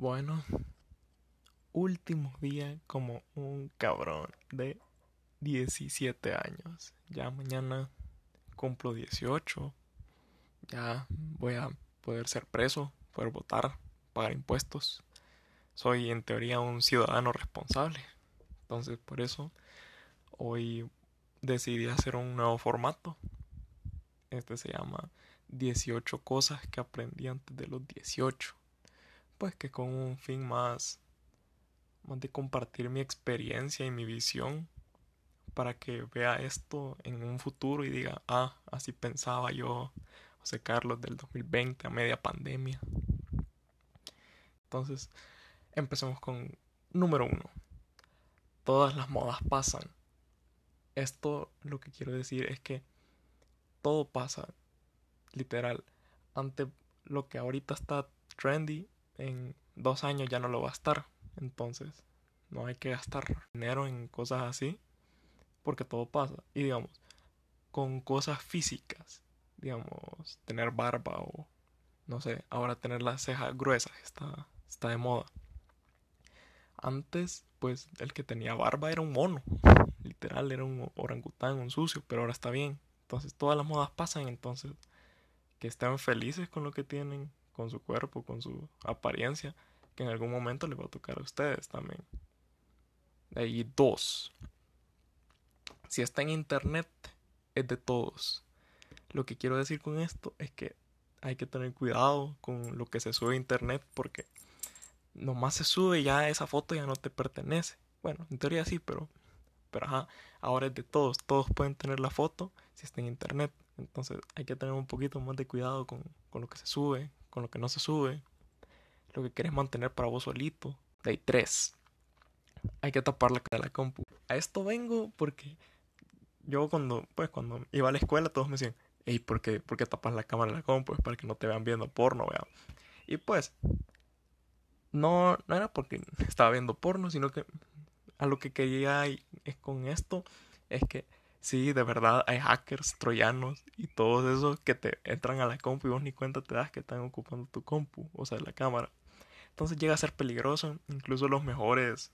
Bueno, último día como un cabrón de 17 años. Ya mañana cumplo 18. Ya voy a poder ser preso, poder votar, pagar impuestos. Soy en teoría un ciudadano responsable. Entonces por eso hoy decidí hacer un nuevo formato. Este se llama 18 cosas que aprendí antes de los 18. Pues que con un fin más, de compartir mi experiencia y mi visión para que vea esto en un futuro y diga, ah, así pensaba yo, José Carlos del 2020 a media pandemia. Entonces, empecemos con número uno. Todas las modas pasan. Esto lo que quiero decir es que todo pasa literal, ante lo que ahorita está trendy, en dos años ya no lo va a estar. Entonces, no hay que gastar dinero en cosas así, porque todo pasa. Y digamos, con cosas físicas, digamos, tener barba o, no sé, ahora tener las cejas gruesas está, está de moda. Antes, pues, el que tenía barba era un mono. Literal, era un orangután, un sucio, pero ahora está bien. Entonces, todas las modas pasan, entonces que estén felices con lo que tienen, con su cuerpo, con su apariencia, que en algún momento les va a tocar a ustedes también. Ahí dos. Si está en internet, es de todos. Lo que quiero decir con esto es que hay que tener cuidado con lo que se sube a internet porque nomás se sube ya esa foto ya no te pertenece. Bueno, en teoría sí, pero, pero ajá, ahora es de todos. Todos pueden tener la foto si está en internet. Entonces hay que tener un poquito más de cuidado con, lo que se sube, con lo que no se sube, lo que quieres mantener para vos solito. De ahí tres. Hay que tapar la de la compu. A esto vengo porque yo cuando, pues, cuando iba a la escuela todos me decían, hey, ¿por qué, ¿por qué tapas la cámara de la compu? Es para que no te vean viendo porno, vea. Y pues, no, no era porque estaba viendo porno, sino que a lo que quería es con esto es que Sí, de verdad hay hackers troyanos y todos esos que te entran a la compu y vos ni cuenta te das que están ocupando tu compu, o sea, la cámara. Entonces llega a ser peligroso. Incluso los mejores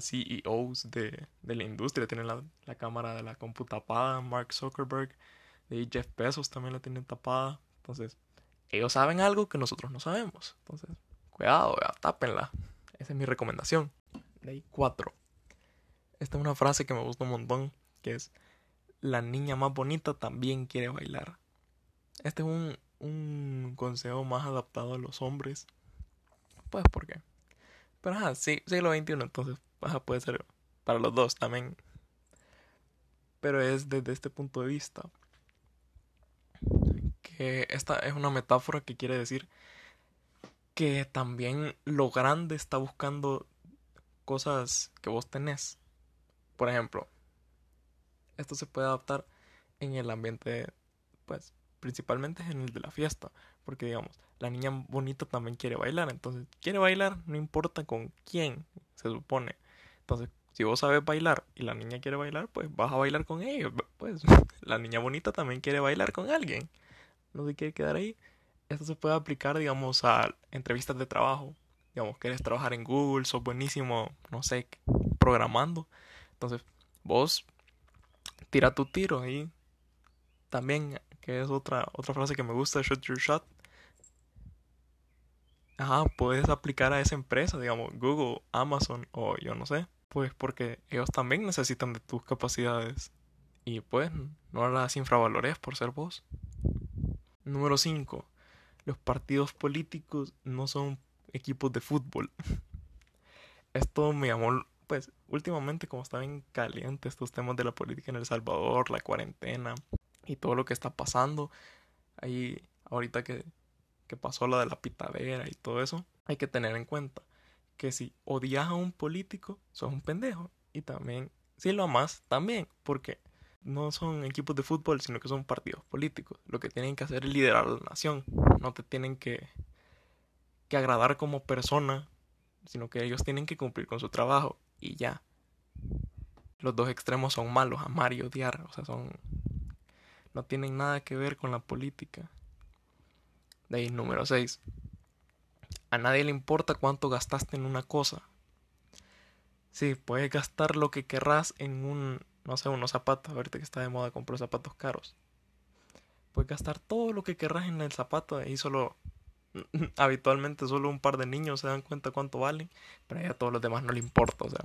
CEOs de, de la industria tienen la, la, cámara de la compu tapada. Mark Zuckerberg y Jeff Bezos también la tienen tapada. Entonces, ellos saben algo que nosotros no sabemos. Entonces, cuidado, tápenla. Esa es mi recomendación. Ahí cuatro. Esta es una frase que me gusta un montón, que es la niña más bonita también quiere bailar. Este es un, un consejo más adaptado a los hombres. Pues, ¿por qué? Pero, ajá, sí, siglo XXI, entonces, ajá, puede ser para los dos también. Pero es desde este punto de vista. Que esta es una metáfora que quiere decir que también lo grande está buscando cosas que vos tenés. Por ejemplo, esto se puede adaptar en el ambiente, pues, principalmente en el de la fiesta, porque digamos, la niña bonita también quiere bailar, entonces, quiere bailar, no importa con quién, se supone. Entonces, si vos sabes bailar y la niña quiere bailar, pues vas a bailar con ella. Pues la niña bonita también quiere bailar con alguien. No se quiere quedar ahí. Esto se puede aplicar, digamos, a entrevistas de trabajo. Digamos, quieres trabajar en Google, sos buenísimo, no sé, programando. Entonces, vos tira tu tiro ahí. También, que es otra, otra frase que me gusta, shoot your shot. Ajá, puedes aplicar a esa empresa, digamos, Google, Amazon o yo no sé. Pues porque ellos también necesitan de tus capacidades. Y pues, no las infravalores por ser vos. Número 5. Los partidos políticos no son equipos de fútbol. Esto me llamó pues últimamente como está bien caliente estos temas de la política en El Salvador, la cuarentena y todo lo que está pasando, ahí ahorita que, que pasó lo de la pitadera y todo eso, hay que tener en cuenta que si odias a un político, sos un pendejo. Y también, si lo amas, también, porque no son equipos de fútbol, sino que son partidos políticos. Lo que tienen que hacer es liderar la nación. No te tienen que, que agradar como persona, sino que ellos tienen que cumplir con su trabajo y ya. Los dos extremos son malos, amar y odiar, o sea, son no tienen nada que ver con la política. De ahí número 6. A nadie le importa cuánto gastaste en una cosa. Sí, puedes gastar lo que querrás en un, no sé, unos zapatos. Ahorita que está de moda comprar zapatos caros. Puedes gastar todo lo que querrás en el zapato y solo habitualmente solo un par de niños se dan cuenta cuánto valen, pero a todos los demás no le importa, o sea,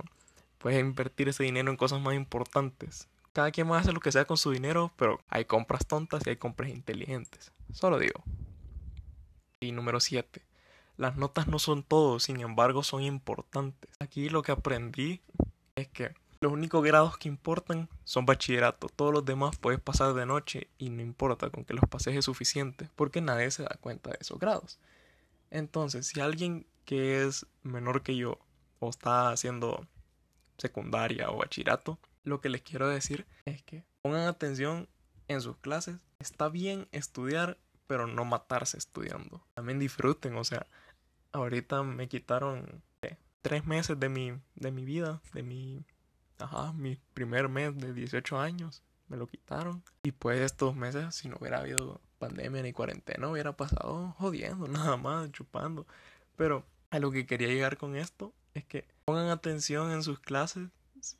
puedes invertir ese dinero en cosas más importantes. Cada quien va a hacer lo que sea con su dinero, pero hay compras tontas y hay compras inteligentes. Solo digo. Y número 7. Las notas no son todo, sin embargo son importantes. Aquí lo que aprendí es que los únicos grados que importan son bachillerato. Todos los demás puedes pasar de noche y no importa con que los pases es suficiente porque nadie se da cuenta de esos grados. Entonces, si alguien que es menor que yo o está haciendo secundaria o bachillerato, lo que les quiero decir es que pongan atención en sus clases. Está bien estudiar, pero no matarse estudiando. También disfruten, o sea, ahorita me quitaron tres meses de mi, de mi vida, de mi mi primer mes de 18 años, me lo quitaron. Y pues estos meses, si no hubiera habido pandemia ni cuarentena, hubiera pasado jodiendo, nada más, chupando. Pero a lo que quería llegar con esto es que pongan atención en sus clases,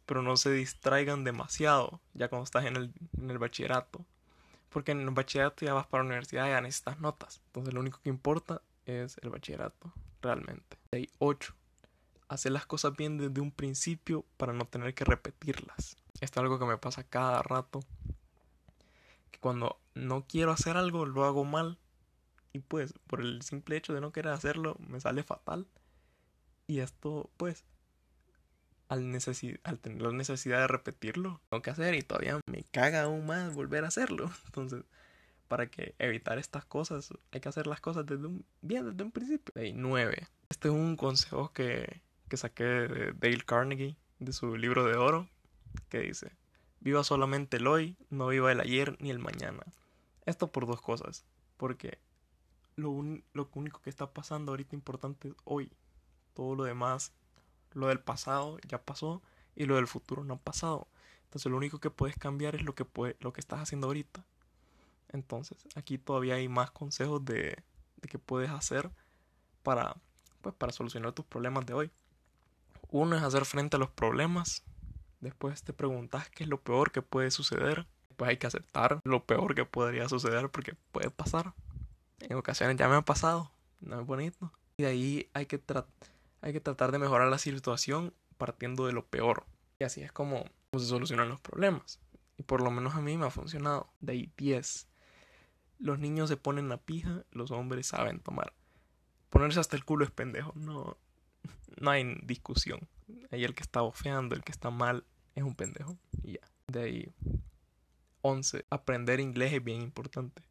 pero no se distraigan demasiado ya cuando estás en el, en el bachillerato. Porque en el bachillerato ya vas para la universidad y ya necesitas notas. Entonces lo único que importa es el bachillerato, realmente. Hay 8 hacer las cosas bien desde un principio para no tener que repetirlas. Esto es algo que me pasa cada rato. Cuando no quiero hacer algo, lo hago mal. Y pues, por el simple hecho de no querer hacerlo, me sale fatal. Y esto, pues, al, al tener la necesidad de repetirlo, tengo que hacer y todavía me caga aún más volver a hacerlo. Entonces, para que evitar estas cosas, hay que hacer las cosas desde un, bien desde un principio. Nueve. Este es un consejo que que saqué de Dale Carnegie, de su libro de oro, que dice, viva solamente el hoy, no viva el ayer ni el mañana. Esto por dos cosas, porque lo, lo único que está pasando ahorita importante es hoy. Todo lo demás, lo del pasado ya pasó y lo del futuro no ha pasado. Entonces lo único que puedes cambiar es lo que, puede, lo que estás haciendo ahorita. Entonces aquí todavía hay más consejos de, de que puedes hacer para, pues, para solucionar tus problemas de hoy. Uno es hacer frente a los problemas. Después te preguntas qué es lo peor que puede suceder. Después hay que aceptar lo peor que podría suceder porque puede pasar. En ocasiones ya me ha pasado. No es bonito. Y de ahí hay que, hay que tratar de mejorar la situación partiendo de lo peor. Y así es como se solucionan los problemas. Y por lo menos a mí me ha funcionado. De ahí 10. Los niños se ponen la pija, los hombres saben tomar. Ponerse hasta el culo es pendejo. No, no hay discusión. Ahí el que está bofeando, el que está mal, es un pendejo. Y ya. De ahí. 11. Aprender inglés es bien importante.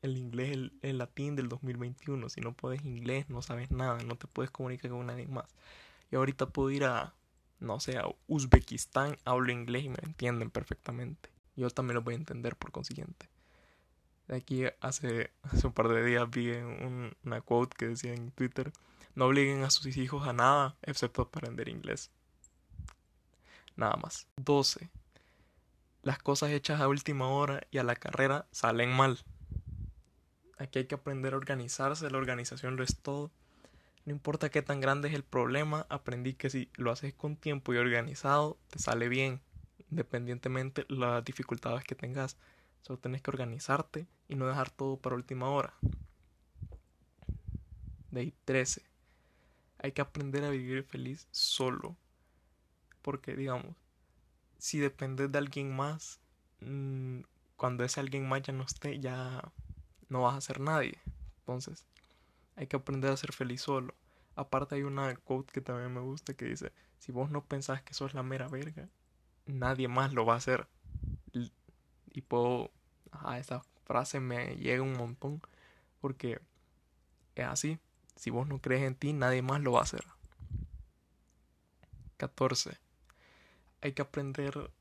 El inglés es el, latín del 2021. Si no puedes inglés, no sabes nada. No te puedes comunicar con nadie más. Y ahorita puedo ir a, no sé, a Uzbekistán, hablo inglés y me entienden perfectamente. Yo también lo voy a entender por consiguiente. De aquí hace, hace un par de días vi una quote que decía en Twitter no obliguen a sus hijos a nada excepto aprender inglés. Nada más. 12. Las cosas hechas a última hora y a la carrera salen mal. Aquí hay que aprender a organizarse, la organización lo es todo. No importa qué tan grande es el problema, aprendí que si lo haces con tiempo y organizado, te sale bien, independientemente de las dificultades que tengas. Solo tienes que organizarte y no dejar todo para última hora. De ahí 13 hay que aprender a vivir feliz solo. Porque, digamos, si dependes de alguien más, mm, cuando ese alguien más ya no esté, ya no vas a ser nadie. Entonces, hay que aprender a ser feliz solo. Aparte hay una quote que también me gusta que dice, si vos no pensás que sos la mera verga, nadie más lo va a hacer. Y puedo, ajá, esa frase me llega un montón porque es así. Si vos no crees en ti, nadie más lo va a hacer. 14. Hay que aprender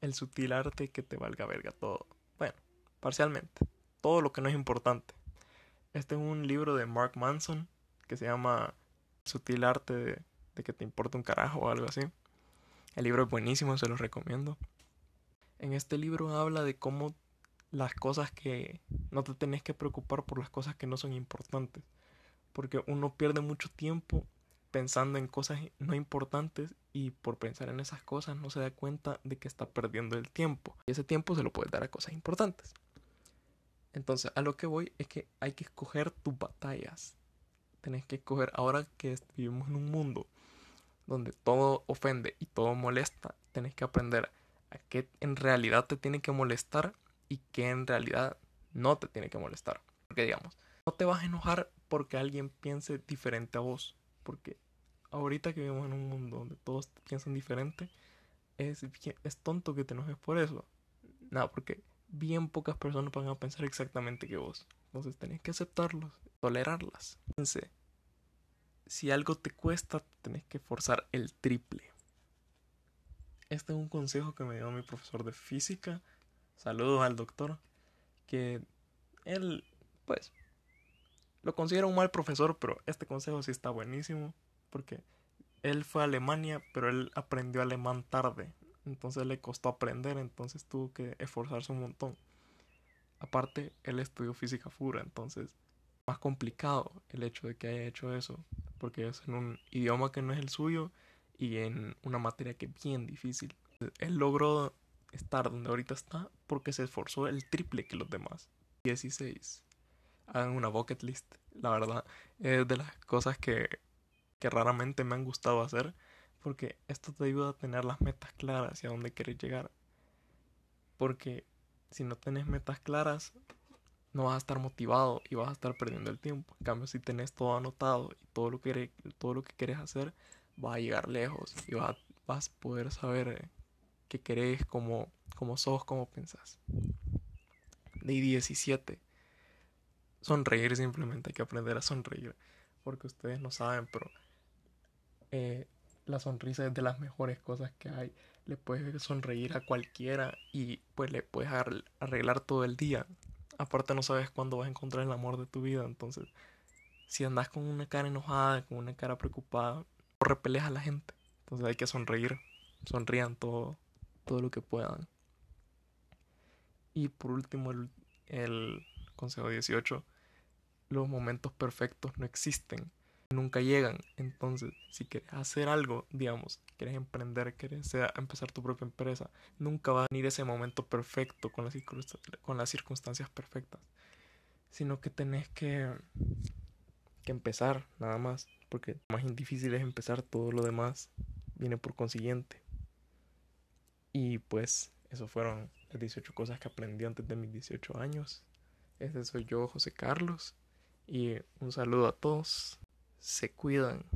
el sutil arte que te valga verga todo. Bueno, parcialmente. Todo lo que no es importante. Este es un libro de Mark Manson que se llama Sutil arte de, que te importa un carajo o algo así. El libro es buenísimo, se lo recomiendo. En este libro habla de cómo las cosas que no te tenés que preocupar por las cosas que no son importantes Porque uno pierde mucho tiempo pensando en cosas no importantes y por pensar en esas cosas no se da cuenta de que está perdiendo el tiempo. Y ese tiempo se lo puede dar a cosas importantes. Entonces, a lo que voy es que hay que escoger tus batallas. Tenés que escoger, ahora que vivimos en un mundo donde todo ofende y todo molesta, tenés que aprender a qué en realidad te tiene que molestar y qué en realidad no te tiene que molestar. Porque digamos, no te vas a enojar porque alguien piense diferente a vos. Porque ahorita que vivimos en un mundo donde todos piensan diferente, es, es tonto que te enojes por eso. Nada, porque bien pocas personas van a pensar exactamente que vos. Entonces tenés que aceptarlos, tolerarlas. Fíjense, si algo te cuesta, tenés que forzar el triple. Este es un consejo que me dio mi profesor de física. Saludos al doctor. Que él, pues, lo considera un mal profesor, pero este consejo sí está buenísimo. Porque él fue a Alemania, pero él aprendió alemán tarde. Entonces le costó aprender, entonces tuvo que esforzarse un montón. Aparte, él estudió física pura, entonces más complicado el hecho de que haya hecho eso, porque es en un idioma que no es el suyo y en una materia que es bien difícil. Él logró estar donde ahorita está porque se esforzó el triple que los demás. 16. Hagan una bucket list. La verdad, es de las cosas que, que raramente me han gustado hacer porque esto te ayuda a tener las metas claras y a dónde quieres llegar. Porque si no tenés metas claras, no vas a estar motivado y vas a estar perdiendo el tiempo. En cambio, si tenés todo anotado y todo lo que, todo lo que quieres hacer, vas a llegar lejos y vas, vas a poder saber eh, qué querés, cómo, cómo sos, cómo pensás. De 17. Sonreír simplemente, hay que aprender a sonreír. Porque ustedes no saben, pero eh, la sonrisa es de las mejores cosas que hay. Le puedes sonreír a cualquiera y pues le puedes arreglar todo el día. Aparte no sabes cuándo vas a encontrar el amor de tu vida. Entonces, si andas con una cara enojada, con una cara preocupada, repeles a la gente. Entonces hay que sonreír. Sonrían todo, todo lo que puedan. Y por último, el consejo 18. Los momentos perfectos no existen nunca llegan. Entonces, si quieres hacer algo, digamos, quieres emprender, quieres empezar tu propia empresa, nunca va a venir ese momento perfecto con las, circunstancias perfectas, sino que tenés que, empezar nada más, porque lo más difícil es empezar, todo lo demás viene por consiguiente. Y pues, eso fueron las 18 cosas que aprendí antes de mis 18 años. Este soy yo, José Carlos. Y un saludo a todos se cuidan.